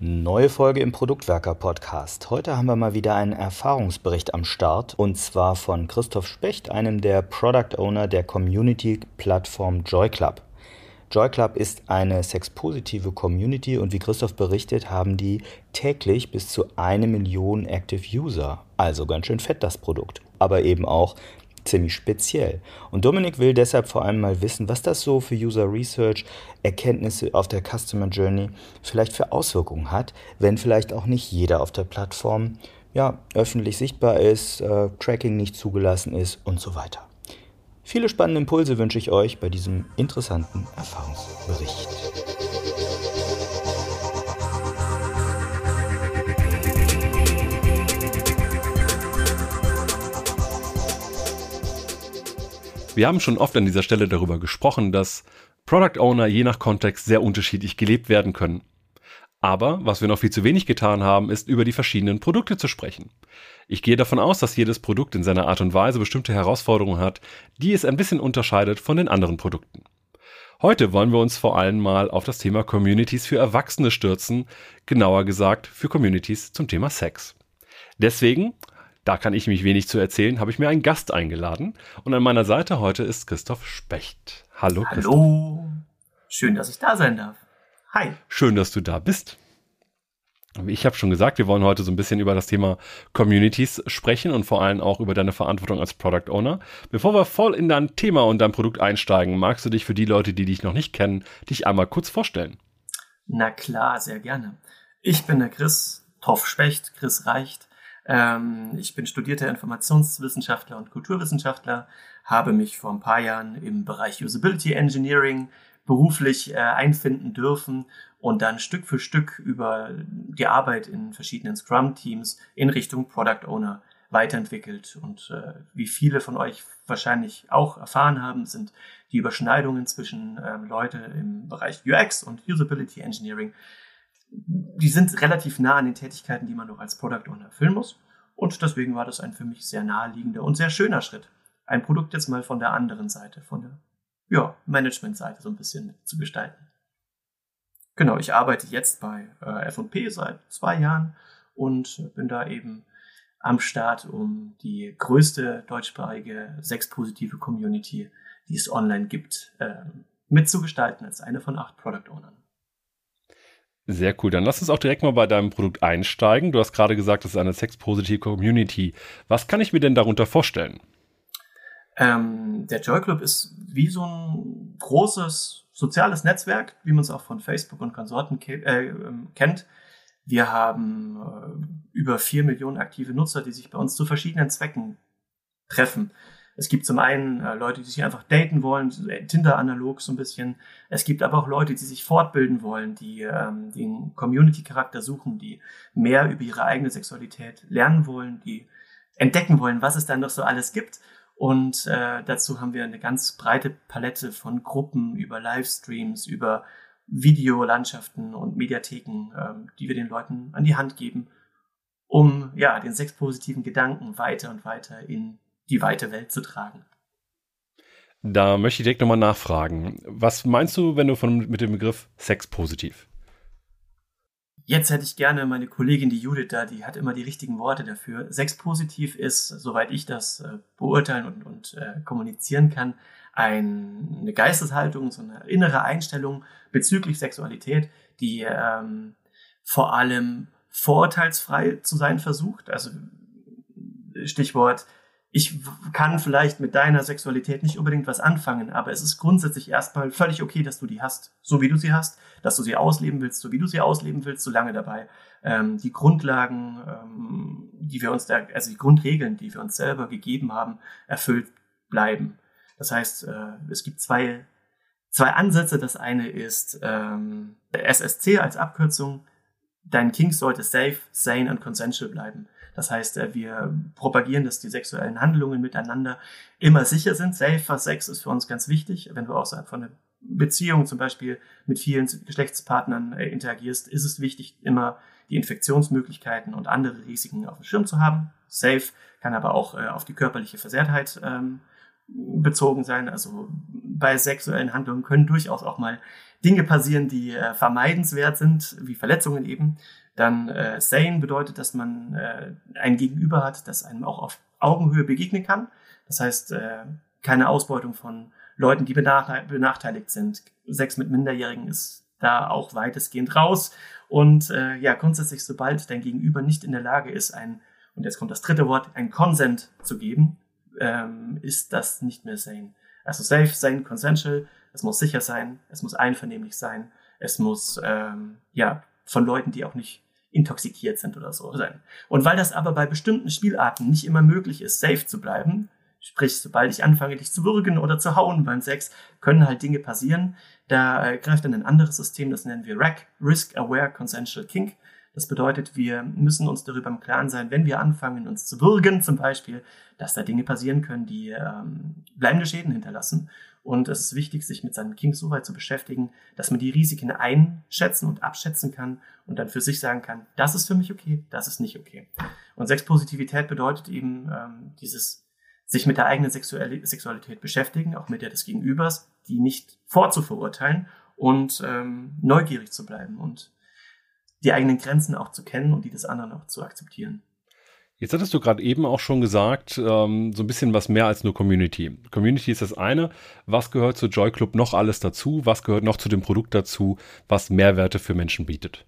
Neue Folge im Produktwerker Podcast. Heute haben wir mal wieder einen Erfahrungsbericht am Start und zwar von Christoph Specht, einem der Product Owner der Community Plattform Joy Club. Joy Club ist eine sexpositive Community und wie Christoph berichtet, haben die täglich bis zu eine Million Active User. Also ganz schön fett das Produkt. Aber eben auch ziemlich speziell. Und Dominik will deshalb vor allem mal wissen, was das so für User Research, Erkenntnisse auf der Customer Journey vielleicht für Auswirkungen hat, wenn vielleicht auch nicht jeder auf der Plattform ja, öffentlich sichtbar ist, äh, Tracking nicht zugelassen ist und so weiter. Viele spannende Impulse wünsche ich euch bei diesem interessanten Erfahrungsbericht. Wir haben schon oft an dieser Stelle darüber gesprochen, dass Product Owner je nach Kontext sehr unterschiedlich gelebt werden können. Aber was wir noch viel zu wenig getan haben, ist über die verschiedenen Produkte zu sprechen. Ich gehe davon aus, dass jedes Produkt in seiner Art und Weise bestimmte Herausforderungen hat, die es ein bisschen unterscheidet von den anderen Produkten. Heute wollen wir uns vor allem mal auf das Thema Communities für Erwachsene stürzen, genauer gesagt für Communities zum Thema Sex. Deswegen da kann ich mich wenig zu erzählen, habe ich mir einen Gast eingeladen. Und an meiner Seite heute ist Christoph Specht. Hallo, Christoph. Hallo. Schön, dass ich da sein darf. Hi. Schön, dass du da bist. Ich habe schon gesagt, wir wollen heute so ein bisschen über das Thema Communities sprechen und vor allem auch über deine Verantwortung als Product Owner. Bevor wir voll in dein Thema und dein Produkt einsteigen, magst du dich für die Leute, die dich noch nicht kennen, dich einmal kurz vorstellen? Na klar, sehr gerne. Ich bin der Chris Toff Specht, Chris Reicht. Ähm, ich bin studierter Informationswissenschaftler und Kulturwissenschaftler, habe mich vor ein paar Jahren im Bereich Usability Engineering beruflich äh, einfinden dürfen und dann Stück für Stück über die Arbeit in verschiedenen Scrum-Teams in Richtung Product Owner weiterentwickelt. Und äh, wie viele von euch wahrscheinlich auch erfahren haben, sind die Überschneidungen zwischen ähm, Leute im Bereich UX und Usability Engineering die sind relativ nah an den Tätigkeiten, die man noch als Product Owner erfüllen muss. Und deswegen war das ein für mich sehr naheliegender und sehr schöner Schritt, ein Produkt jetzt mal von der anderen Seite, von der ja, Management-Seite so ein bisschen zu gestalten. Genau, ich arbeite jetzt bei äh, F&P seit zwei Jahren und bin da eben am Start, um die größte deutschsprachige sexpositive Community, die es online gibt, äh, mitzugestalten als eine von acht Product Ownern. Sehr cool. Dann lass uns auch direkt mal bei deinem Produkt einsteigen. Du hast gerade gesagt, das ist eine sexpositive Community. Was kann ich mir denn darunter vorstellen? Ähm, der Joy Club ist wie so ein großes soziales Netzwerk, wie man es auch von Facebook und Konsorten ke äh, ähm, kennt. Wir haben äh, über vier Millionen aktive Nutzer, die sich bei uns zu verschiedenen Zwecken treffen. Es gibt zum einen äh, Leute, die sich einfach daten wollen, Tinder-analog so ein bisschen. Es gibt aber auch Leute, die sich fortbilden wollen, die ähm, den Community-Charakter suchen, die mehr über ihre eigene Sexualität lernen wollen, die entdecken wollen, was es dann noch so alles gibt. Und äh, dazu haben wir eine ganz breite Palette von Gruppen über Livestreams, über Videolandschaften und Mediatheken, ähm, die wir den Leuten an die Hand geben, um ja den sexpositiven Gedanken weiter und weiter in die weite Welt zu tragen. Da möchte ich direkt nochmal nachfragen. Was meinst du, wenn du von, mit dem Begriff Sex positiv? Jetzt hätte ich gerne meine Kollegin, die Judith da, die hat immer die richtigen Worte dafür. Sex positiv ist, soweit ich das äh, beurteilen und, und äh, kommunizieren kann, ein, eine Geisteshaltung, so eine innere Einstellung bezüglich Sexualität, die ähm, vor allem vorurteilsfrei zu sein versucht. Also Stichwort ich kann vielleicht mit deiner Sexualität nicht unbedingt was anfangen, aber es ist grundsätzlich erstmal völlig okay, dass du die hast, so wie du sie hast, dass du sie ausleben willst, so wie du sie ausleben willst, solange dabei ähm, die Grundlagen, ähm, die wir uns da, also die Grundregeln, die wir uns selber gegeben haben, erfüllt bleiben. Das heißt, äh, es gibt zwei, zwei Ansätze. Das eine ist ähm, SSC als Abkürzung. Dein King sollte safe, sane und consensual bleiben. Das heißt, äh, wir propagieren, dass die sexuellen Handlungen miteinander immer sicher sind. Safer Sex ist für uns ganz wichtig. Wenn du außerhalb von einer Beziehung zum Beispiel mit vielen Geschlechtspartnern äh, interagierst, ist es wichtig, immer die Infektionsmöglichkeiten und andere Risiken auf dem Schirm zu haben. Safe kann aber auch äh, auf die körperliche Versehrtheit ähm, bezogen sein. Also bei sexuellen Handlungen können durchaus auch mal Dinge passieren, die vermeidenswert sind, wie Verletzungen eben. Dann äh, sane bedeutet, dass man äh, ein Gegenüber hat, das einem auch auf Augenhöhe begegnen kann. Das heißt, äh, keine Ausbeutung von Leuten, die benachteiligt sind. Sex mit Minderjährigen ist da auch weitestgehend raus. Und äh, ja, grundsätzlich, sobald dein Gegenüber nicht in der Lage ist, ein, und jetzt kommt das dritte Wort, ein Consent zu geben, ähm, ist das nicht mehr sane. Also safe sein, consensual, es muss sicher sein, es muss einvernehmlich sein, es muss ähm, ja von Leuten, die auch nicht intoxikiert sind oder so sein. Und weil das aber bei bestimmten Spielarten nicht immer möglich ist, safe zu bleiben, sprich, sobald ich anfange, dich zu würgen oder zu hauen beim Sex, können halt Dinge passieren. Da äh, greift dann ein anderes System, das nennen wir RAC, Risk Aware Consensual Kink. Das bedeutet, wir müssen uns darüber im Klaren sein, wenn wir anfangen, uns zu würgen zum Beispiel, dass da Dinge passieren können, die ähm, bleibende Schäden hinterlassen. Und es ist wichtig, sich mit seinem King so weit zu beschäftigen, dass man die Risiken einschätzen und abschätzen kann und dann für sich sagen kann, das ist für mich okay, das ist nicht okay. Und Sexpositivität bedeutet eben ähm, dieses sich mit der eigenen Sexualität beschäftigen, auch mit der des Gegenübers, die nicht vorzuverurteilen und ähm, neugierig zu bleiben und die eigenen Grenzen auch zu kennen und die des anderen auch zu akzeptieren. Jetzt hattest du gerade eben auch schon gesagt, ähm, so ein bisschen was mehr als nur Community. Community ist das eine. Was gehört zu Joy Club noch alles dazu? Was gehört noch zu dem Produkt dazu, was Mehrwerte für Menschen bietet?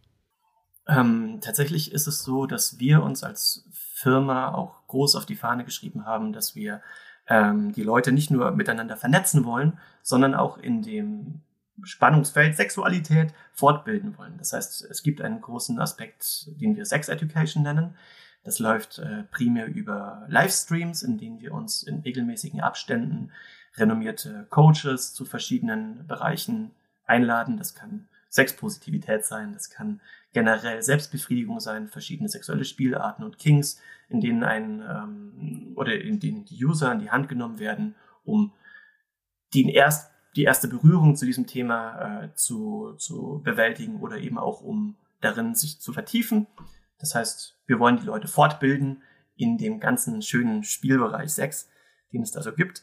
Ähm, tatsächlich ist es so, dass wir uns als Firma auch groß auf die Fahne geschrieben haben, dass wir ähm, die Leute nicht nur miteinander vernetzen wollen, sondern auch in dem Spannungsfeld Sexualität fortbilden wollen. Das heißt, es gibt einen großen Aspekt, den wir Sex Education nennen. Das läuft äh, primär über Livestreams, in denen wir uns in regelmäßigen Abständen renommierte Coaches zu verschiedenen Bereichen einladen. Das kann Sexpositivität sein, das kann generell Selbstbefriedigung sein, verschiedene sexuelle Spielarten und Kings, in denen ein ähm, oder in denen die User an die Hand genommen werden, um den erst die erste Berührung zu diesem Thema äh, zu, zu bewältigen oder eben auch um darin sich zu vertiefen. Das heißt, wir wollen die Leute fortbilden in dem ganzen schönen Spielbereich Sex, den es da so gibt.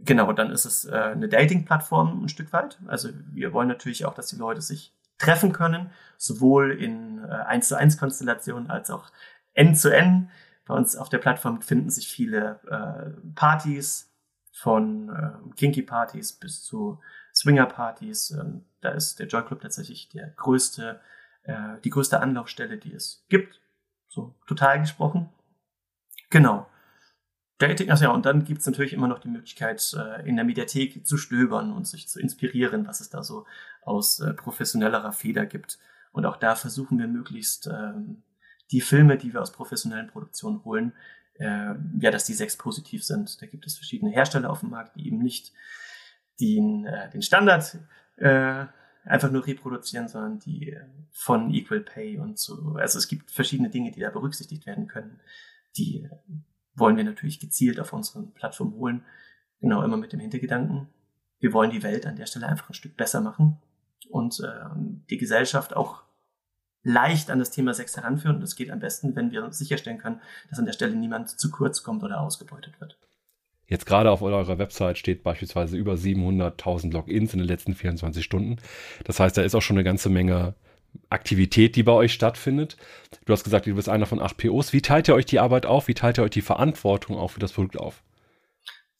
Genau, dann ist es äh, eine Dating-Plattform ein Stück weit. Also wir wollen natürlich auch, dass die Leute sich treffen können, sowohl in äh, 1 zu 1 Konstellationen als auch N zu N. Bei uns auf der Plattform finden sich viele äh, Partys, von äh, Kinky-Partys bis zu Swinger-Partys. Ähm, da ist der Joy Club tatsächlich der größte, äh, die größte Anlaufstelle, die es gibt. So total gesprochen. Genau. Dating, ach ja, und dann gibt's natürlich immer noch die Möglichkeit, äh, in der Mediathek zu stöbern und sich zu inspirieren, was es da so aus äh, professionellerer Feder gibt. Und auch da versuchen wir möglichst ähm, die Filme, die wir aus professionellen Produktionen holen, äh, ja, dass die sechs positiv sind. Da gibt es verschiedene Hersteller auf dem Markt, die eben nicht den, äh, den Standard äh, einfach nur reproduzieren, sondern die äh, von Equal Pay und so. Also es gibt verschiedene Dinge, die da berücksichtigt werden können. Die äh, wollen wir natürlich gezielt auf unseren Plattform holen. Genau immer mit dem Hintergedanken. Wir wollen die Welt an der Stelle einfach ein Stück besser machen und äh, die Gesellschaft auch leicht an das Thema Sex heranführen. Und das geht am besten, wenn wir sicherstellen können, dass an der Stelle niemand zu kurz kommt oder ausgebeutet wird. Jetzt gerade auf eurer Website steht beispielsweise über 700.000 Logins in den letzten 24 Stunden. Das heißt, da ist auch schon eine ganze Menge Aktivität, die bei euch stattfindet. Du hast gesagt, du bist einer von acht POs. Wie teilt ihr euch die Arbeit auf? Wie teilt ihr euch die Verantwortung auch für das Produkt auf?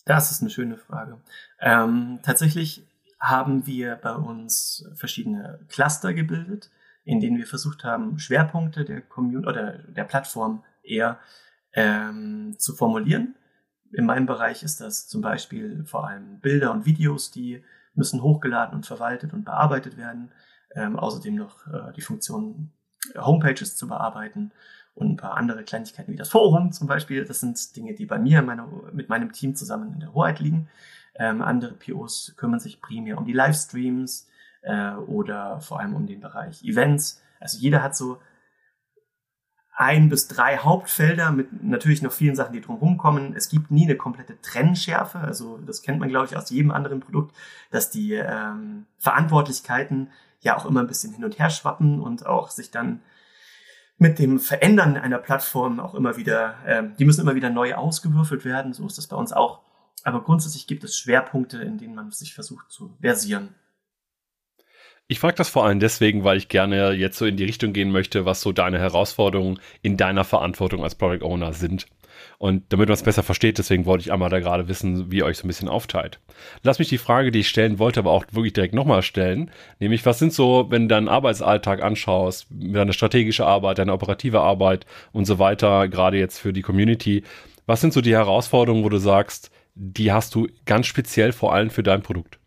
Das ist eine schöne Frage. Ähm, tatsächlich haben wir bei uns verschiedene Cluster gebildet in denen wir versucht haben, Schwerpunkte der Community oder der Plattform eher ähm, zu formulieren. In meinem Bereich ist das zum Beispiel vor allem Bilder und Videos, die müssen hochgeladen und verwaltet und bearbeitet werden. Ähm, außerdem noch äh, die Funktion Homepages zu bearbeiten und ein paar andere Kleinigkeiten wie das Forum zum Beispiel. Das sind Dinge, die bei mir meine, mit meinem Team zusammen in der Hoheit liegen. Ähm, andere POs kümmern sich primär um die Livestreams, äh, oder vor allem um den Bereich Events. Also jeder hat so ein bis drei Hauptfelder mit natürlich noch vielen Sachen, die drumherum kommen. Es gibt nie eine komplette Trennschärfe. Also das kennt man, glaube ich, aus jedem anderen Produkt, dass die ähm, Verantwortlichkeiten ja auch immer ein bisschen hin und her schwappen und auch sich dann mit dem Verändern einer Plattform auch immer wieder, ähm, die müssen immer wieder neu ausgewürfelt werden. So ist das bei uns auch. aber grundsätzlich gibt es Schwerpunkte, in denen man sich versucht zu versieren. Ich frage das vor allem deswegen, weil ich gerne jetzt so in die Richtung gehen möchte, was so deine Herausforderungen in deiner Verantwortung als Product Owner sind. Und damit man es besser versteht, deswegen wollte ich einmal da gerade wissen, wie ihr euch so ein bisschen aufteilt. Lass mich die Frage, die ich stellen wollte, aber auch wirklich direkt nochmal stellen. Nämlich, was sind so, wenn du deinen Arbeitsalltag anschaust, deine strategische Arbeit, deine operative Arbeit und so weiter, gerade jetzt für die Community, was sind so die Herausforderungen, wo du sagst, die hast du ganz speziell vor allem für dein Produkt?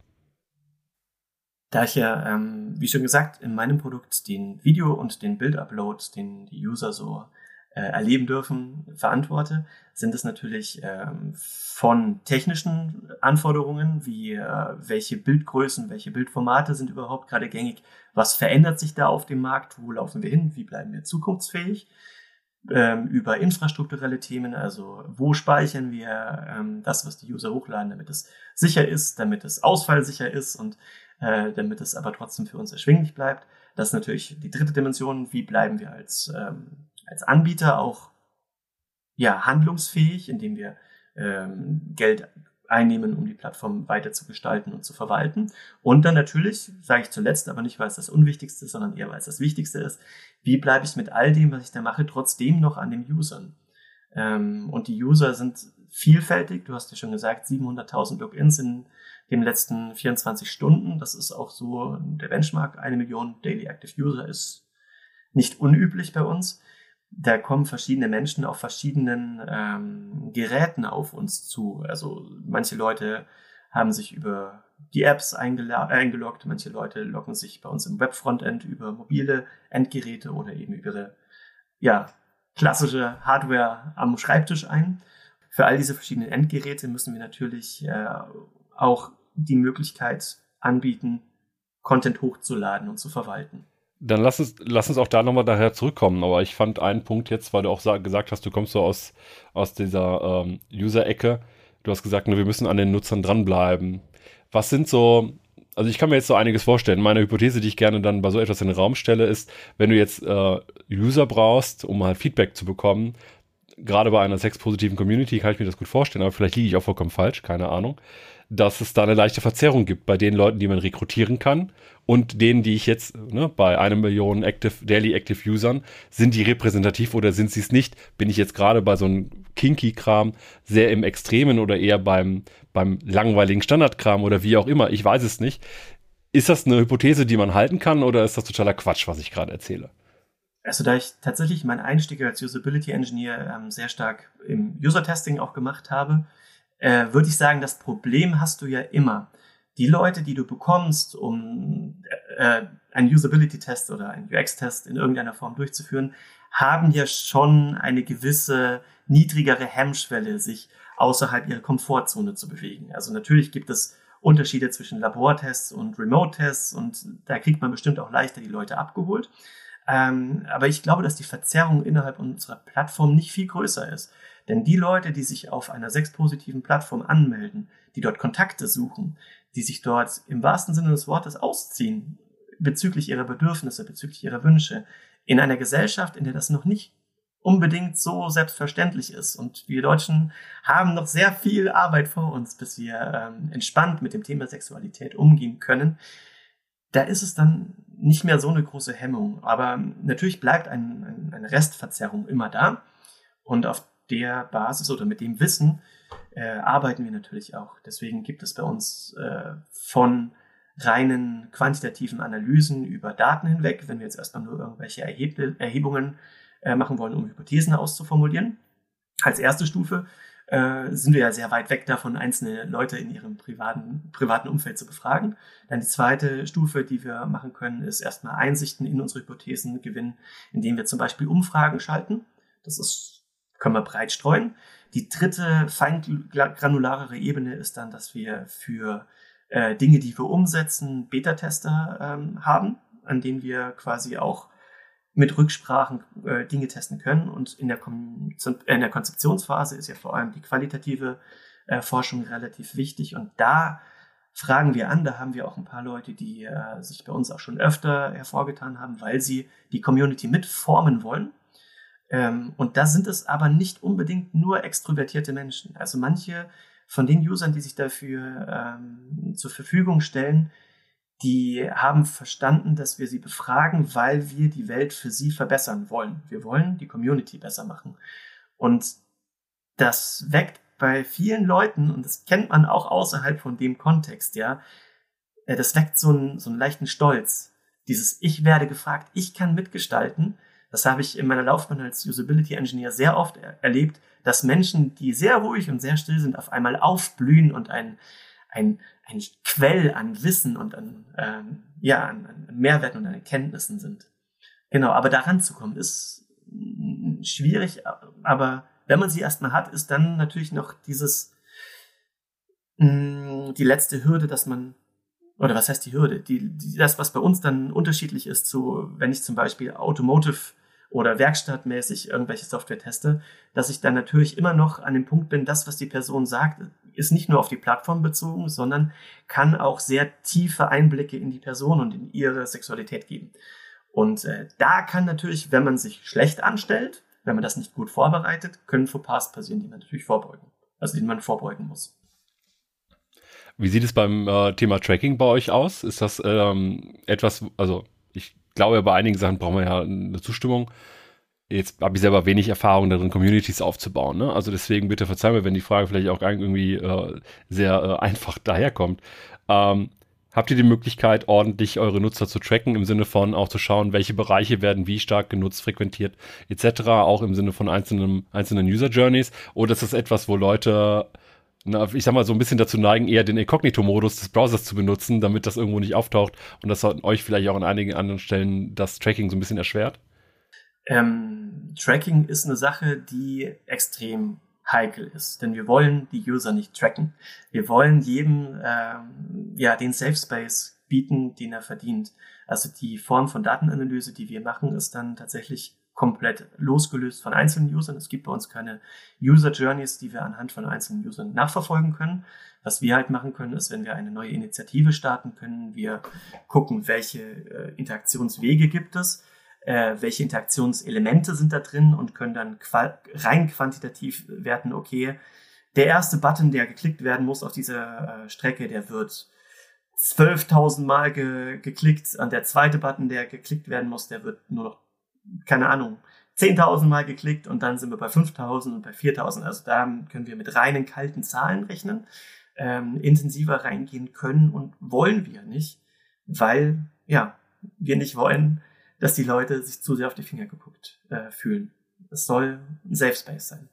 Da ich ja, ähm, wie schon gesagt, in meinem Produkt den Video- und den Bild-Upload, den die User so äh, erleben dürfen, verantworte, sind es natürlich ähm, von technischen Anforderungen, wie äh, welche Bildgrößen, welche Bildformate sind überhaupt gerade gängig, was verändert sich da auf dem Markt, wo laufen wir hin, wie bleiben wir zukunftsfähig, ähm, über infrastrukturelle Themen, also wo speichern wir ähm, das, was die User hochladen, damit es sicher ist, damit es ausfallsicher ist und äh, damit es aber trotzdem für uns erschwinglich bleibt. Das ist natürlich die dritte Dimension, wie bleiben wir als ähm, als Anbieter auch ja, handlungsfähig, indem wir ähm, Geld einnehmen, um die Plattform weiter zu gestalten und zu verwalten. Und dann natürlich, sage ich zuletzt, aber nicht, weil es das Unwichtigste ist, sondern eher, weil es das Wichtigste ist, wie bleibe ich mit all dem, was ich da mache, trotzdem noch an den Usern? Ähm, und die User sind vielfältig. Du hast ja schon gesagt, 700.000 Logins in den letzten 24 Stunden. Das ist auch so der Benchmark. Eine Million Daily Active User ist nicht unüblich bei uns da kommen verschiedene Menschen auf verschiedenen ähm, Geräten auf uns zu. Also manche Leute haben sich über die Apps eingeloggt, manche Leute loggen sich bei uns im Webfrontend über mobile Endgeräte oder eben über ihre ja, klassische Hardware am Schreibtisch ein. Für all diese verschiedenen Endgeräte müssen wir natürlich äh, auch die Möglichkeit anbieten, Content hochzuladen und zu verwalten. Dann lass uns, lass uns auch da nochmal daher zurückkommen. Aber ich fand einen Punkt jetzt, weil du auch gesagt hast, du kommst so aus, aus dieser ähm, User-Ecke. Du hast gesagt, wir müssen an den Nutzern dranbleiben. Was sind so, also ich kann mir jetzt so einiges vorstellen. Meine Hypothese, die ich gerne dann bei so etwas in den Raum stelle, ist, wenn du jetzt äh, User brauchst, um mal Feedback zu bekommen, gerade bei einer sexpositiven Community kann ich mir das gut vorstellen, aber vielleicht liege ich auch vollkommen falsch, keine Ahnung dass es da eine leichte Verzerrung gibt bei den Leuten, die man rekrutieren kann und denen, die ich jetzt ne, bei einer Million Active, Daily Active Usern, sind die repräsentativ oder sind sie es nicht? Bin ich jetzt gerade bei so einem Kinky-Kram sehr im Extremen oder eher beim, beim langweiligen Standardkram oder wie auch immer? Ich weiß es nicht. Ist das eine Hypothese, die man halten kann oder ist das totaler Quatsch, was ich gerade erzähle? Also da ich tatsächlich meinen Einstieg als Usability Engineer ähm, sehr stark im User-Testing auch gemacht habe, äh, würde ich sagen, das Problem hast du ja immer. Die Leute, die du bekommst, um äh, einen Usability-Test oder einen UX-Test in irgendeiner Form durchzuführen, haben ja schon eine gewisse niedrigere Hemmschwelle, sich außerhalb ihrer Komfortzone zu bewegen. Also natürlich gibt es Unterschiede zwischen Labortests und Remote-Tests und da kriegt man bestimmt auch leichter die Leute abgeholt. Ähm, aber ich glaube, dass die Verzerrung innerhalb unserer Plattform nicht viel größer ist. Denn die Leute, die sich auf einer sexpositiven Plattform anmelden, die dort Kontakte suchen, die sich dort im wahrsten Sinne des Wortes ausziehen bezüglich ihrer Bedürfnisse, bezüglich ihrer Wünsche, in einer Gesellschaft, in der das noch nicht unbedingt so selbstverständlich ist. Und wir Deutschen haben noch sehr viel Arbeit vor uns, bis wir ähm, entspannt mit dem Thema Sexualität umgehen können. Da ist es dann nicht mehr so eine große Hemmung. Aber natürlich bleibt ein, ein, eine Restverzerrung immer da. Und auf der Basis oder mit dem Wissen äh, arbeiten wir natürlich auch. Deswegen gibt es bei uns äh, von reinen quantitativen Analysen über Daten hinweg, wenn wir jetzt erstmal nur irgendwelche Erheb Erhebungen äh, machen wollen, um Hypothesen auszuformulieren. Als erste Stufe äh, sind wir ja sehr weit weg davon, einzelne Leute in ihrem privaten, privaten Umfeld zu befragen. Dann die zweite Stufe, die wir machen können, ist erstmal Einsichten in unsere Hypothesen gewinnen, indem wir zum Beispiel Umfragen schalten. Das ist können wir breit streuen. Die dritte, feingranularere Ebene ist dann, dass wir für äh, Dinge, die wir umsetzen, Beta-Tester ähm, haben, an denen wir quasi auch mit Rücksprachen äh, Dinge testen können. Und in der, in der Konzeptionsphase ist ja vor allem die qualitative äh, Forschung relativ wichtig. Und da fragen wir an, da haben wir auch ein paar Leute, die äh, sich bei uns auch schon öfter hervorgetan haben, weil sie die Community mitformen wollen. Ähm, und da sind es aber nicht unbedingt nur extrovertierte Menschen. Also manche von den Usern, die sich dafür ähm, zur Verfügung stellen, die haben verstanden, dass wir sie befragen, weil wir die Welt für sie verbessern wollen. Wir wollen die Community besser machen. Und das weckt bei vielen Leuten, und das kennt man auch außerhalb von dem Kontext, ja, äh, das weckt so einen, so einen leichten Stolz. Dieses Ich werde gefragt, ich kann mitgestalten. Das habe ich in meiner Laufbahn als Usability Engineer sehr oft er erlebt, dass Menschen, die sehr ruhig und sehr still sind, auf einmal aufblühen und ein, ein, ein Quell an Wissen und an, ähm, ja, an, an Mehrwerten und an Erkenntnissen sind. Genau, aber daran zu kommen ist schwierig, aber wenn man sie erstmal hat, ist dann natürlich noch dieses, mh, mm, die letzte Hürde, dass man, oder was heißt die Hürde? Die, die, das, was bei uns dann unterschiedlich ist zu, wenn ich zum Beispiel Automotive oder werkstattmäßig irgendwelche Software teste, dass ich dann natürlich immer noch an dem Punkt bin, das, was die Person sagt, ist nicht nur auf die Plattform bezogen, sondern kann auch sehr tiefe Einblicke in die Person und in ihre Sexualität geben. Und äh, da kann natürlich, wenn man sich schlecht anstellt, wenn man das nicht gut vorbereitet, können Fauxpas passieren, die man natürlich vorbeugen, also die man vorbeugen muss. Wie sieht es beim äh, Thema Tracking bei euch aus? Ist das ähm, etwas, also glaube, bei einigen Sachen brauchen wir ja eine Zustimmung. Jetzt habe ich selber wenig Erfahrung darin, Communities aufzubauen. Ne? Also deswegen bitte verzeih mir, wenn die Frage vielleicht auch irgendwie äh, sehr äh, einfach daherkommt. Ähm, habt ihr die Möglichkeit, ordentlich eure Nutzer zu tracken, im Sinne von auch zu schauen, welche Bereiche werden wie stark genutzt, frequentiert, etc., auch im Sinne von einzelnen, einzelnen User-Journeys? Oder ist das etwas, wo Leute, na, ich sag mal, so ein bisschen dazu neigen, eher den Inkognito-Modus des Browsers zu benutzen, damit das irgendwo nicht auftaucht und das euch vielleicht auch an einigen anderen Stellen das Tracking so ein bisschen erschwert? Ähm, Tracking ist eine Sache, die extrem heikel ist. Denn wir wollen die User nicht tracken. Wir wollen jedem ähm, ja den Safe Space bieten, den er verdient. Also die Form von Datenanalyse, die wir machen, ist dann tatsächlich komplett losgelöst von einzelnen Usern. Es gibt bei uns keine User Journeys, die wir anhand von einzelnen Usern nachverfolgen können. Was wir halt machen können, ist, wenn wir eine neue Initiative starten, können wir gucken, welche äh, Interaktionswege gibt es äh, welche Interaktionselemente sind da drin und können dann rein quantitativ werten, okay, der erste Button, der geklickt werden muss auf dieser äh, Strecke, der wird 12.000 Mal ge geklickt und der zweite Button, der geklickt werden muss, der wird nur noch, keine Ahnung, 10.000 Mal geklickt und dann sind wir bei 5.000 und bei 4.000. Also da können wir mit reinen kalten Zahlen rechnen, ähm, intensiver reingehen können und wollen wir nicht, weil ja wir nicht wollen, dass die Leute sich zu sehr auf die Finger geguckt äh, fühlen. Es soll ein Safe Space sein.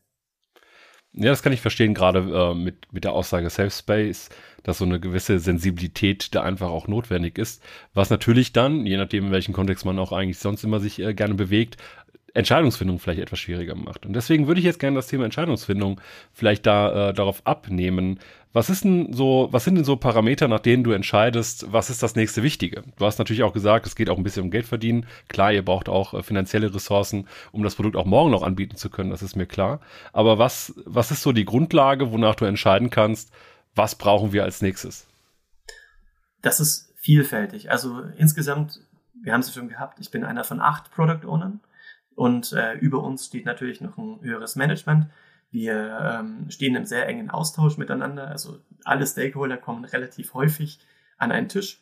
Ja, das kann ich verstehen, gerade äh, mit, mit der Aussage Safe Space, dass so eine gewisse Sensibilität da einfach auch notwendig ist. Was natürlich dann, je nachdem, in welchem Kontext man auch eigentlich sonst immer sich äh, gerne bewegt, Entscheidungsfindung vielleicht etwas schwieriger macht. Und deswegen würde ich jetzt gerne das Thema Entscheidungsfindung vielleicht da äh, darauf abnehmen. Was ist denn so, was sind denn so Parameter, nach denen du entscheidest, was ist das nächste Wichtige? Du hast natürlich auch gesagt, es geht auch ein bisschen um Geld verdienen. Klar, ihr braucht auch äh, finanzielle Ressourcen, um das Produkt auch morgen noch anbieten zu können, das ist mir klar. Aber was, was ist so die Grundlage, wonach du entscheiden kannst, was brauchen wir als nächstes? Das ist vielfältig. Also insgesamt, wir haben es schon gehabt, ich bin einer von acht Product Ownern und äh, über uns steht natürlich noch ein höheres Management. Wir ähm, stehen im sehr engen Austausch miteinander. Also alle Stakeholder kommen relativ häufig an einen Tisch.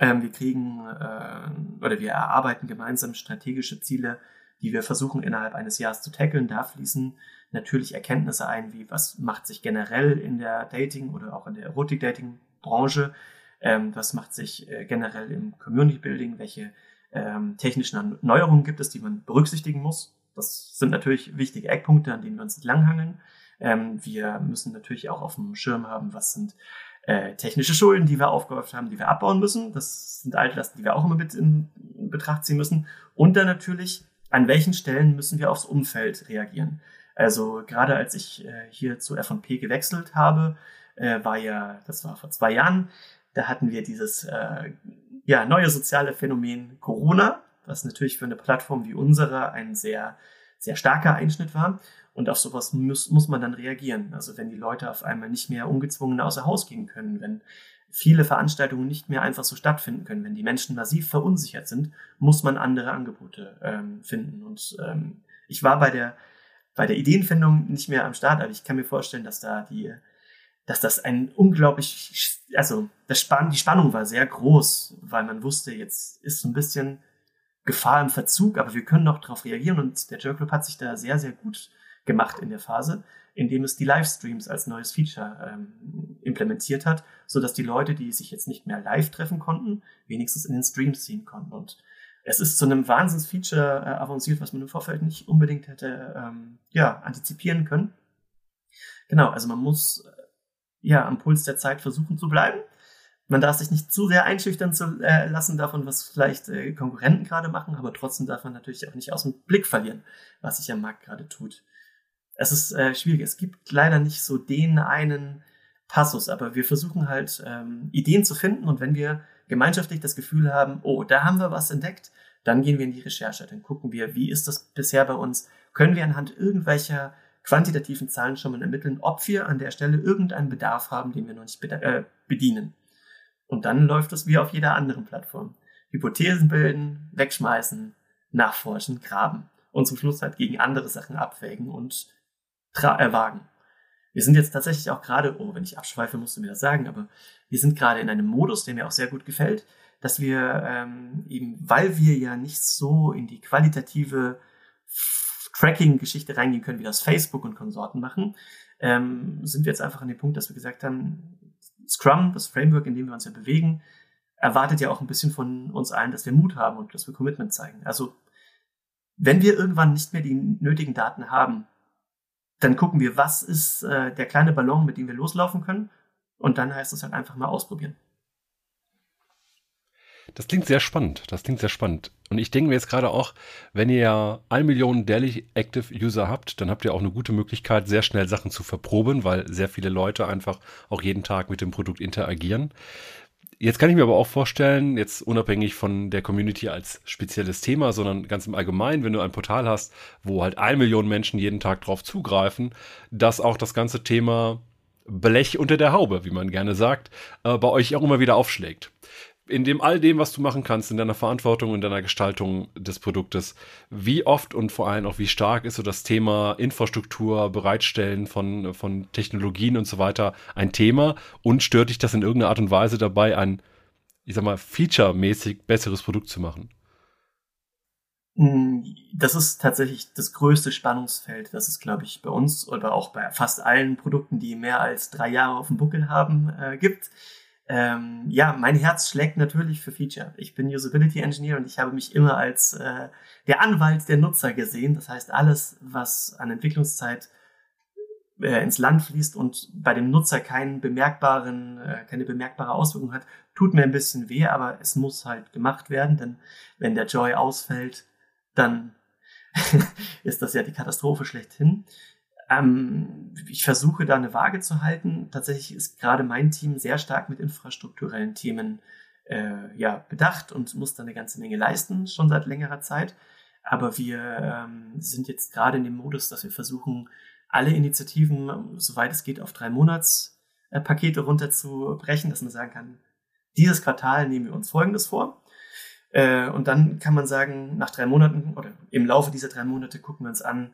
Ähm, wir kriegen äh, oder wir erarbeiten gemeinsam strategische Ziele, die wir versuchen innerhalb eines Jahres zu tackeln. Da fließen natürlich Erkenntnisse ein, wie was macht sich generell in der Dating oder auch in der Erotik-Dating-Branche, ähm, was macht sich äh, generell im Community-Building, welche ähm, technischen Neuerungen gibt es, die man berücksichtigen muss. Das sind natürlich wichtige Eckpunkte, an denen wir uns langhangeln. Ähm, wir müssen natürlich auch auf dem Schirm haben, was sind äh, technische Schulden, die wir aufgehäuft haben, die wir abbauen müssen. Das sind Altlasten, die wir auch immer mit in, in Betracht ziehen müssen. Und dann natürlich, an welchen Stellen müssen wir aufs Umfeld reagieren. Also gerade als ich äh, hier zu F&P gewechselt habe, äh, war ja, das war vor zwei Jahren, da hatten wir dieses äh, ja, neue soziale Phänomen Corona, was natürlich für eine Plattform wie unsere ein sehr, sehr starker Einschnitt war. Und auf sowas muss, muss man dann reagieren. Also wenn die Leute auf einmal nicht mehr ungezwungen außer Haus gehen können, wenn viele Veranstaltungen nicht mehr einfach so stattfinden können, wenn die Menschen massiv verunsichert sind, muss man andere Angebote ähm, finden. Und ähm, ich war bei der, bei der Ideenfindung nicht mehr am Start, aber ich kann mir vorstellen, dass da die dass das ein unglaublich, also das Spann, die Spannung war sehr groß, weil man wusste, jetzt ist so ein bisschen Gefahr im Verzug, aber wir können noch darauf reagieren und der Joe Club hat sich da sehr, sehr gut gemacht in der Phase, indem es die Livestreams als neues Feature ähm, implementiert hat, so dass die Leute, die sich jetzt nicht mehr live treffen konnten, wenigstens in den Streams sehen konnten. Und es ist zu einem Wahnsinns-Feature äh, avanciert, was man im Vorfeld nicht unbedingt hätte ähm, ja, antizipieren können. Genau, also man muss äh, ja am Puls der Zeit versuchen zu bleiben. Man darf sich nicht zu sehr einschüchtern zu, äh, lassen davon, was vielleicht äh, Konkurrenten gerade machen, aber trotzdem darf man natürlich auch nicht aus dem Blick verlieren, was sich am Markt gerade tut es ist äh, schwierig. Es gibt leider nicht so den einen Passus, aber wir versuchen halt ähm, Ideen zu finden und wenn wir gemeinschaftlich das Gefühl haben, oh, da haben wir was entdeckt, dann gehen wir in die Recherche, dann gucken wir, wie ist das bisher bei uns, können wir anhand irgendwelcher quantitativen Zahlen schon mal ermitteln, ob wir an der Stelle irgendeinen Bedarf haben, den wir noch nicht äh, bedienen. Und dann läuft es wie auf jeder anderen Plattform. Hypothesen bilden, wegschmeißen, nachforschen, graben und zum Schluss halt gegen andere Sachen abwägen und äh, wagen. Wir sind jetzt tatsächlich auch gerade, oh, wenn ich abschweife, musst du mir das sagen, aber wir sind gerade in einem Modus, der mir auch sehr gut gefällt, dass wir ähm, eben, weil wir ja nicht so in die qualitative Tracking-Geschichte reingehen können, wie das Facebook und Konsorten machen, ähm, sind wir jetzt einfach an dem Punkt, dass wir gesagt haben, Scrum, das Framework, in dem wir uns ja bewegen, erwartet ja auch ein bisschen von uns allen, dass wir Mut haben und dass wir Commitment zeigen. Also wenn wir irgendwann nicht mehr die nötigen Daten haben, dann gucken wir, was ist äh, der kleine Ballon, mit dem wir loslaufen können. Und dann heißt es halt einfach mal ausprobieren. Das klingt sehr spannend. Das klingt sehr spannend. Und ich denke mir jetzt gerade auch, wenn ihr ja 1 Million Daily Active User habt, dann habt ihr auch eine gute Möglichkeit, sehr schnell Sachen zu verproben, weil sehr viele Leute einfach auch jeden Tag mit dem Produkt interagieren. Jetzt kann ich mir aber auch vorstellen, jetzt unabhängig von der Community als spezielles Thema, sondern ganz im Allgemeinen, wenn du ein Portal hast, wo halt eine Million Menschen jeden Tag drauf zugreifen, dass auch das ganze Thema Blech unter der Haube, wie man gerne sagt, äh, bei euch auch immer wieder aufschlägt in dem all dem, was du machen kannst, in deiner Verantwortung, in deiner Gestaltung des Produktes, wie oft und vor allem auch wie stark ist so das Thema Infrastruktur, Bereitstellen von, von Technologien und so weiter ein Thema? Und stört dich das in irgendeiner Art und Weise dabei, ein, ich sag mal, featuremäßig besseres Produkt zu machen? Mm, das ist tatsächlich das größte Spannungsfeld, das es, glaube ich, bei uns oder auch bei fast allen Produkten, die mehr als drei Jahre auf dem Buckel haben, äh, gibt ähm, ja, mein Herz schlägt natürlich für Feature. Ich bin Usability Engineer und ich habe mich immer als äh, der Anwalt der Nutzer gesehen. Das heißt, alles, was an Entwicklungszeit äh, ins Land fließt und bei dem Nutzer keinen bemerkbaren, äh, keine bemerkbare Auswirkung hat, tut mir ein bisschen weh, aber es muss halt gemacht werden, denn wenn der Joy ausfällt, dann ist das ja die Katastrophe schlechthin. Ähm, ich versuche da eine Waage zu halten. Tatsächlich ist gerade mein Team sehr stark mit infrastrukturellen Themen äh, ja, bedacht und muss da eine ganze Menge leisten, schon seit längerer Zeit. Aber wir ähm, sind jetzt gerade in dem Modus, dass wir versuchen, alle Initiativen, soweit es geht, auf drei Monatspakete runterzubrechen, dass man sagen kann, dieses Quartal nehmen wir uns Folgendes vor. Äh, und dann kann man sagen, nach drei Monaten oder im Laufe dieser drei Monate gucken wir uns an,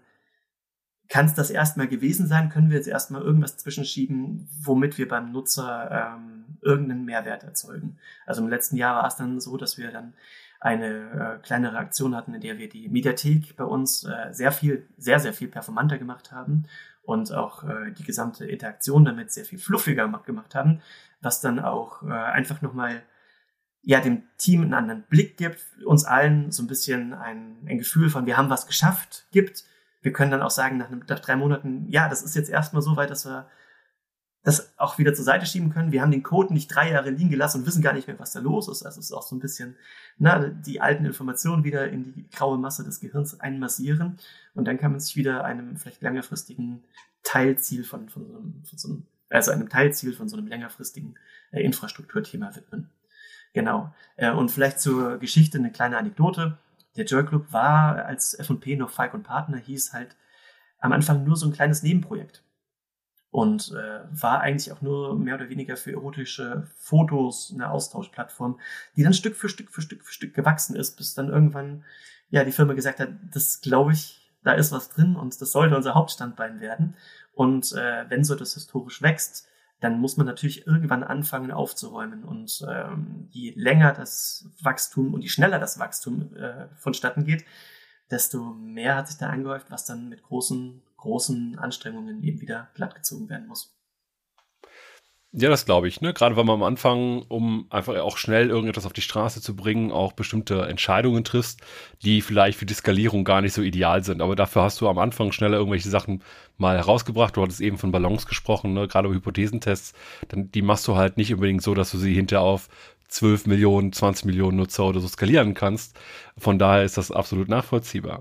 kann es das erstmal gewesen sein? Können wir jetzt erstmal irgendwas zwischenschieben, womit wir beim Nutzer ähm, irgendeinen Mehrwert erzeugen? Also im letzten Jahr war es dann so, dass wir dann eine äh, kleine Reaktion hatten, in der wir die Mediathek bei uns äh, sehr viel, sehr, sehr viel performanter gemacht haben und auch äh, die gesamte Interaktion damit sehr viel fluffiger gemacht haben, was dann auch äh, einfach nochmal ja, dem Team einen anderen Blick gibt, uns allen so ein bisschen ein, ein Gefühl von, wir haben was geschafft gibt wir können dann auch sagen, nach, nach drei Monaten, ja, das ist jetzt erstmal so weit, dass wir das auch wieder zur Seite schieben können. Wir haben den Code nicht drei Jahre liegen gelassen und wissen gar nicht mehr, was da los ist. Also es ist auch so ein bisschen na, die alten Informationen wieder in die graue Masse des Gehirns einmassieren. Und dann kann man sich wieder einem vielleicht längerfristigen Teilziel von, von, so, einem, von so einem, also einem Teilziel von so einem längerfristigen äh, Infrastrukturthema widmen. Genau. Äh, und vielleicht zur Geschichte eine kleine Anekdote der Joy Club war, als F&P noch Falk und Partner hieß, halt am Anfang nur so ein kleines Nebenprojekt. Und äh, war eigentlich auch nur mehr oder weniger für erotische Fotos eine Austauschplattform, die dann Stück für Stück für Stück für Stück gewachsen ist, bis dann irgendwann ja die Firma gesagt hat, das glaube ich, da ist was drin und das sollte unser Hauptstandbein werden. Und äh, wenn so das historisch wächst, dann muss man natürlich irgendwann anfangen aufzuräumen. Und ähm, je länger das Wachstum und je schneller das Wachstum äh, vonstatten geht, desto mehr hat sich da angehäuft, was dann mit großen, großen Anstrengungen eben wieder glattgezogen werden muss. Ja, das glaube ich. Ne? Gerade wenn man am Anfang, um einfach auch schnell irgendetwas auf die Straße zu bringen, auch bestimmte Entscheidungen triffst, die vielleicht für die Skalierung gar nicht so ideal sind. Aber dafür hast du am Anfang schneller irgendwelche Sachen mal herausgebracht. Du hattest eben von Ballons gesprochen, ne? gerade Hypothesentests. Dann, die machst du halt nicht unbedingt so, dass du sie hinterher auf 12 Millionen, 20 Millionen Nutzer oder so skalieren kannst. Von daher ist das absolut nachvollziehbar.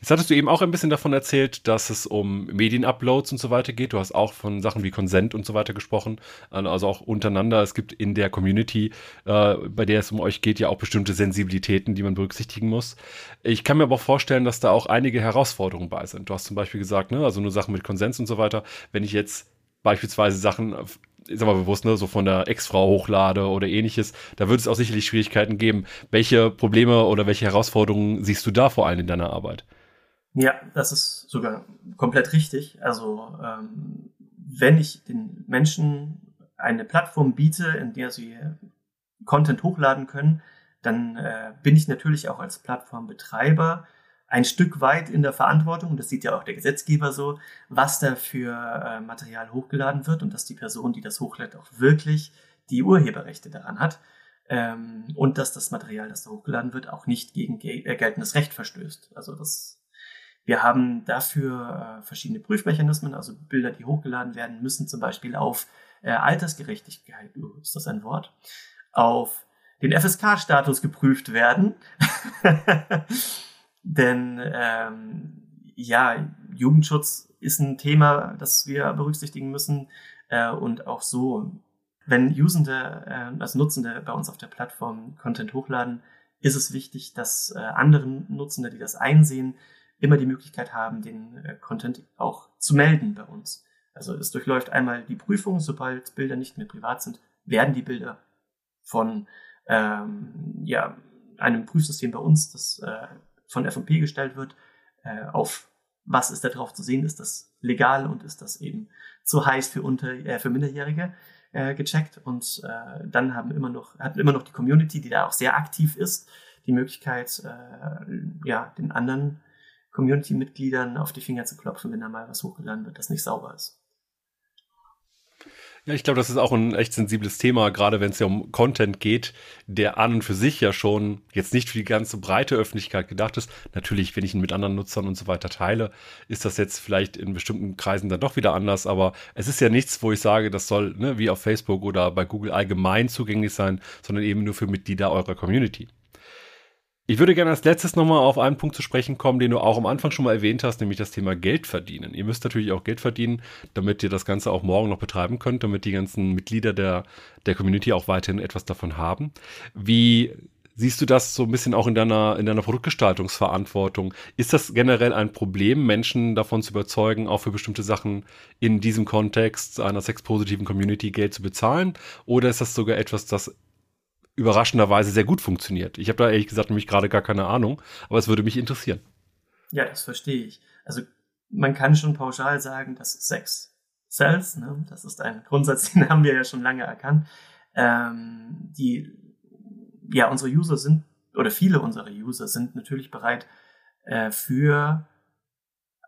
Jetzt hattest du eben auch ein bisschen davon erzählt, dass es um Medienuploads und so weiter geht. Du hast auch von Sachen wie Consent und so weiter gesprochen, also auch untereinander. Es gibt in der Community, äh, bei der es um euch geht, ja auch bestimmte Sensibilitäten, die man berücksichtigen muss. Ich kann mir aber auch vorstellen, dass da auch einige Herausforderungen bei sind. Du hast zum Beispiel gesagt, ne, also nur Sachen mit Konsens und so weiter. Wenn ich jetzt beispielsweise Sachen ich sag mal bewusst, ne, so von der Ex-Frau hochlade oder ähnliches, da wird es auch sicherlich Schwierigkeiten geben. Welche Probleme oder welche Herausforderungen siehst du da vor allem in deiner Arbeit? Ja, das ist sogar komplett richtig. Also ähm, wenn ich den Menschen eine Plattform biete, in der sie Content hochladen können, dann äh, bin ich natürlich auch als Plattformbetreiber ein Stück weit in der Verantwortung, das sieht ja auch der Gesetzgeber so, was da für äh, Material hochgeladen wird und dass die Person, die das hochlädt, auch wirklich die Urheberrechte daran hat ähm, und dass das Material, das da hochgeladen wird, auch nicht gegen ge äh, geltendes Recht verstößt. Also das, wir haben dafür äh, verschiedene Prüfmechanismen, also Bilder, die hochgeladen werden, müssen zum Beispiel auf äh, Altersgerechtigkeit, uh, ist das ein Wort, auf den FSK-Status geprüft werden. Denn ähm, ja, Jugendschutz ist ein Thema, das wir berücksichtigen müssen. Äh, und auch so, wenn Usende, äh, also Nutzende bei uns auf der Plattform Content hochladen, ist es wichtig, dass äh, andere Nutzende, die das einsehen, immer die Möglichkeit haben, den äh, Content auch zu melden bei uns. Also es durchläuft einmal die Prüfung, sobald Bilder nicht mehr privat sind, werden die Bilder von ähm, ja, einem Prüfsystem bei uns, das äh, von FMP gestellt wird, äh, auf was ist da drauf zu sehen, ist das legal und ist das eben zu heiß für, unter, äh, für Minderjährige äh, gecheckt. Und äh, dann haben immer noch, hat immer noch die Community, die da auch sehr aktiv ist, die Möglichkeit, äh, ja, den anderen Community-Mitgliedern auf die Finger zu klopfen, wenn da mal was hochgeladen wird, das nicht sauber ist. Ja, ich glaube, das ist auch ein echt sensibles Thema, gerade wenn es ja um Content geht, der an und für sich ja schon jetzt nicht für die ganze breite Öffentlichkeit gedacht ist. Natürlich, wenn ich ihn mit anderen Nutzern und so weiter teile, ist das jetzt vielleicht in bestimmten Kreisen dann doch wieder anders, aber es ist ja nichts, wo ich sage, das soll ne, wie auf Facebook oder bei Google allgemein zugänglich sein, sondern eben nur für Mitglieder eurer Community. Ich würde gerne als letztes nochmal auf einen Punkt zu sprechen kommen, den du auch am Anfang schon mal erwähnt hast, nämlich das Thema Geld verdienen. Ihr müsst natürlich auch Geld verdienen, damit ihr das Ganze auch morgen noch betreiben könnt, damit die ganzen Mitglieder der, der Community auch weiterhin etwas davon haben. Wie siehst du das so ein bisschen auch in deiner, in deiner Produktgestaltungsverantwortung? Ist das generell ein Problem, Menschen davon zu überzeugen, auch für bestimmte Sachen in diesem Kontext einer sexpositiven Community Geld zu bezahlen? Oder ist das sogar etwas, das überraschenderweise sehr gut funktioniert. Ich habe da ehrlich gesagt nämlich gerade gar keine Ahnung, aber es würde mich interessieren. Ja, das verstehe ich. Also man kann schon pauschal sagen, dass Sex sells, ne? das ist ein Grundsatz, den haben wir ja schon lange erkannt. Ähm, die, ja, unsere User sind, oder viele unserer User sind natürlich bereit, äh, für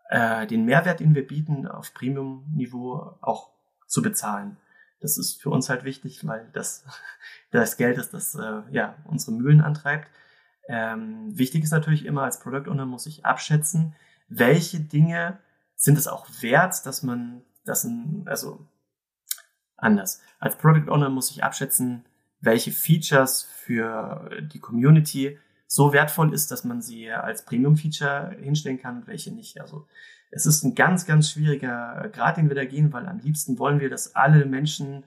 äh, den Mehrwert, den wir bieten, auf Premium-Niveau auch zu bezahlen. Das ist für uns halt wichtig, weil das das Geld ist, das äh, ja unsere Mühlen antreibt. Ähm, wichtig ist natürlich immer als Product Owner muss ich abschätzen, welche Dinge sind es auch wert, dass man das also anders. Als Product Owner muss ich abschätzen, welche Features für die Community so wertvoll ist, dass man sie als Premium-Feature hinstellen kann und welche nicht. Also es ist ein ganz, ganz schwieriger Grad, den wir da gehen, weil am liebsten wollen wir, dass alle Menschen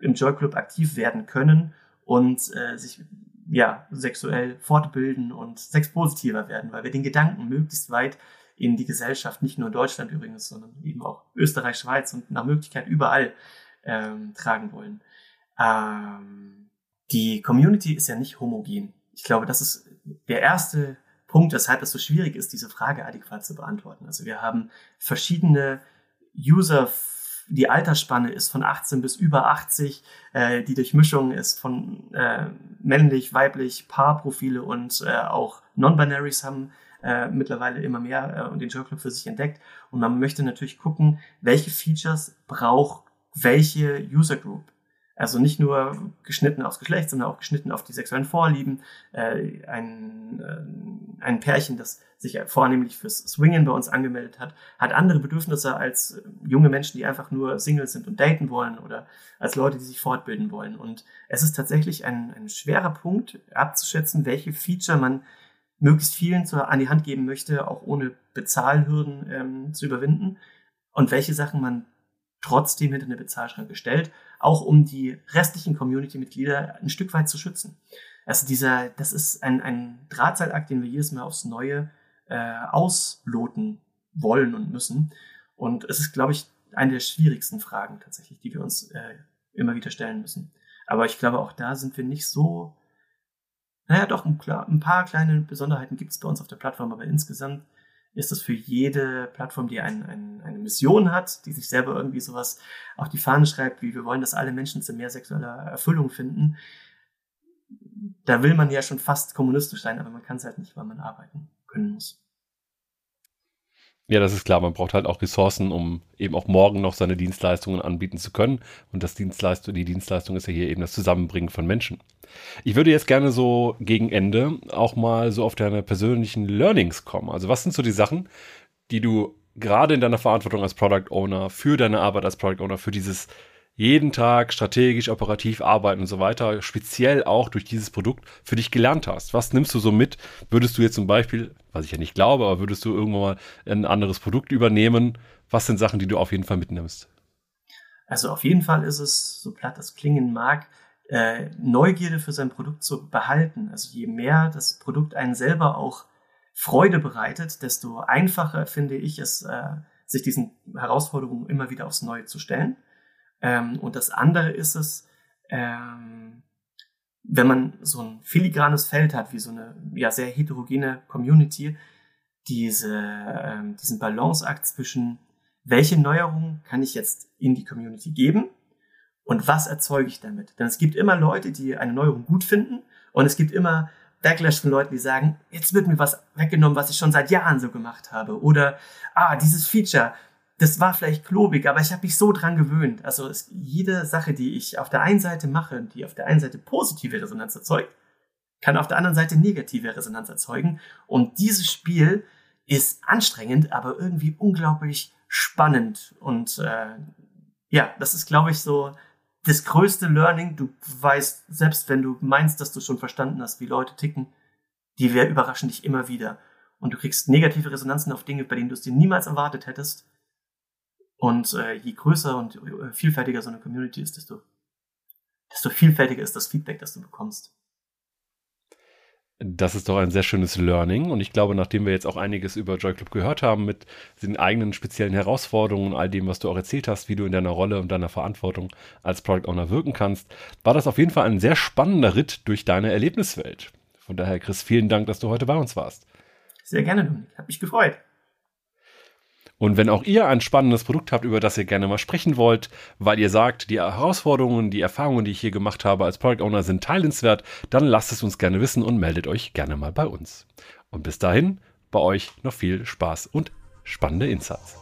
im Joy Club aktiv werden können und äh, sich ja sexuell fortbilden und sexpositiver werden, weil wir den Gedanken möglichst weit in die Gesellschaft, nicht nur Deutschland übrigens, sondern eben auch Österreich, Schweiz und nach Möglichkeit überall ähm, tragen wollen. Ähm, die Community ist ja nicht homogen. Ich glaube, das ist der erste Punkt, weshalb es so schwierig ist, diese Frage adäquat zu beantworten. Also wir haben verschiedene User die Altersspanne ist von 18 bis über 80. Äh, die Durchmischung ist von äh, männlich, weiblich, Paarprofile und äh, auch Non-Binaries haben äh, mittlerweile immer mehr äh, und den Joy Club für sich entdeckt. Und man möchte natürlich gucken, welche Features braucht welche User Group. Also nicht nur geschnitten aufs Geschlecht, sondern auch geschnitten auf die sexuellen Vorlieben. Äh, ein, äh, ein Pärchen, das sich vornehmlich fürs Swingen bei uns angemeldet hat, hat andere Bedürfnisse als junge Menschen, die einfach nur Single sind und daten wollen oder als Leute, die sich fortbilden wollen. Und es ist tatsächlich ein, ein schwerer Punkt abzuschätzen, welche Feature man möglichst vielen zu, an die Hand geben möchte, auch ohne Bezahlhürden ähm, zu überwinden und welche Sachen man trotzdem hinter eine Bezahlschranke stellt, auch um die restlichen Community-Mitglieder ein Stück weit zu schützen. Also dieser, das ist ein, ein Drahtseilakt, den wir jedes Mal aufs Neue äh, ausloten wollen und müssen. Und es ist, glaube ich, eine der schwierigsten Fragen tatsächlich, die wir uns äh, immer wieder stellen müssen. Aber ich glaube, auch da sind wir nicht so naja, doch, ein, ein paar kleine Besonderheiten gibt es bei uns auf der Plattform, aber insgesamt ist das für jede Plattform, die ein, ein, eine Mission hat, die sich selber irgendwie sowas auf die Fahne schreibt, wie wir wollen, dass alle Menschen zu mehr sexueller Erfüllung finden. Da will man ja schon fast kommunistisch sein, aber man kann es halt nicht, weil man arbeiten können muss. Ja, das ist klar. Man braucht halt auch Ressourcen, um eben auch morgen noch seine Dienstleistungen anbieten zu können. Und das Dienstleistung, die Dienstleistung ist ja hier eben das Zusammenbringen von Menschen. Ich würde jetzt gerne so gegen Ende auch mal so auf deine persönlichen Learnings kommen. Also was sind so die Sachen, die du gerade in deiner Verantwortung als Product Owner, für deine Arbeit als Product Owner, für dieses jeden Tag strategisch, operativ arbeiten und so weiter, speziell auch durch dieses Produkt für dich gelernt hast. Was nimmst du so mit? Würdest du jetzt zum Beispiel, was ich ja nicht glaube, aber würdest du irgendwann mal ein anderes Produkt übernehmen? Was sind Sachen, die du auf jeden Fall mitnimmst? Also auf jeden Fall ist es, so platt das klingen mag, äh, Neugierde für sein Produkt zu behalten. Also je mehr das Produkt einen selber auch Freude bereitet, desto einfacher finde ich es, äh, sich diesen Herausforderungen immer wieder aufs Neue zu stellen. Ähm, und das andere ist es, ähm, wenn man so ein filigranes Feld hat, wie so eine ja, sehr heterogene Community, diese, ähm, diesen Balanceakt zwischen, welche Neuerungen kann ich jetzt in die Community geben und was erzeuge ich damit? Denn es gibt immer Leute, die eine Neuerung gut finden und es gibt immer Backlash von Leuten, die sagen, jetzt wird mir was weggenommen, was ich schon seit Jahren so gemacht habe. Oder, ah, dieses Feature, das war vielleicht klobig, aber ich habe mich so dran gewöhnt. Also es, jede Sache, die ich auf der einen Seite mache, die auf der einen Seite positive Resonanz erzeugt, kann auf der anderen Seite negative Resonanz erzeugen. Und dieses Spiel ist anstrengend, aber irgendwie unglaublich spannend. Und äh, ja, das ist, glaube ich, so das größte Learning. Du weißt, selbst wenn du meinst, dass du schon verstanden hast, wie Leute ticken, die überraschen dich immer wieder. Und du kriegst negative Resonanzen auf Dinge, bei denen du es dir niemals erwartet hättest. Und äh, je größer und äh, vielfältiger so eine Community ist, desto, desto vielfältiger ist das Feedback, das du bekommst. Das ist doch ein sehr schönes Learning. Und ich glaube, nachdem wir jetzt auch einiges über Joy Club gehört haben, mit den eigenen speziellen Herausforderungen und all dem, was du auch erzählt hast, wie du in deiner Rolle und deiner Verantwortung als Product Owner wirken kannst, war das auf jeden Fall ein sehr spannender Ritt durch deine Erlebniswelt. Von daher, Chris, vielen Dank, dass du heute bei uns warst. Sehr gerne, Dominik. Hat mich gefreut. Und wenn auch ihr ein spannendes Produkt habt, über das ihr gerne mal sprechen wollt, weil ihr sagt, die Herausforderungen, die Erfahrungen, die ich hier gemacht habe als Product Owner sind teilenswert, dann lasst es uns gerne wissen und meldet euch gerne mal bei uns. Und bis dahin, bei euch noch viel Spaß und spannende Insights.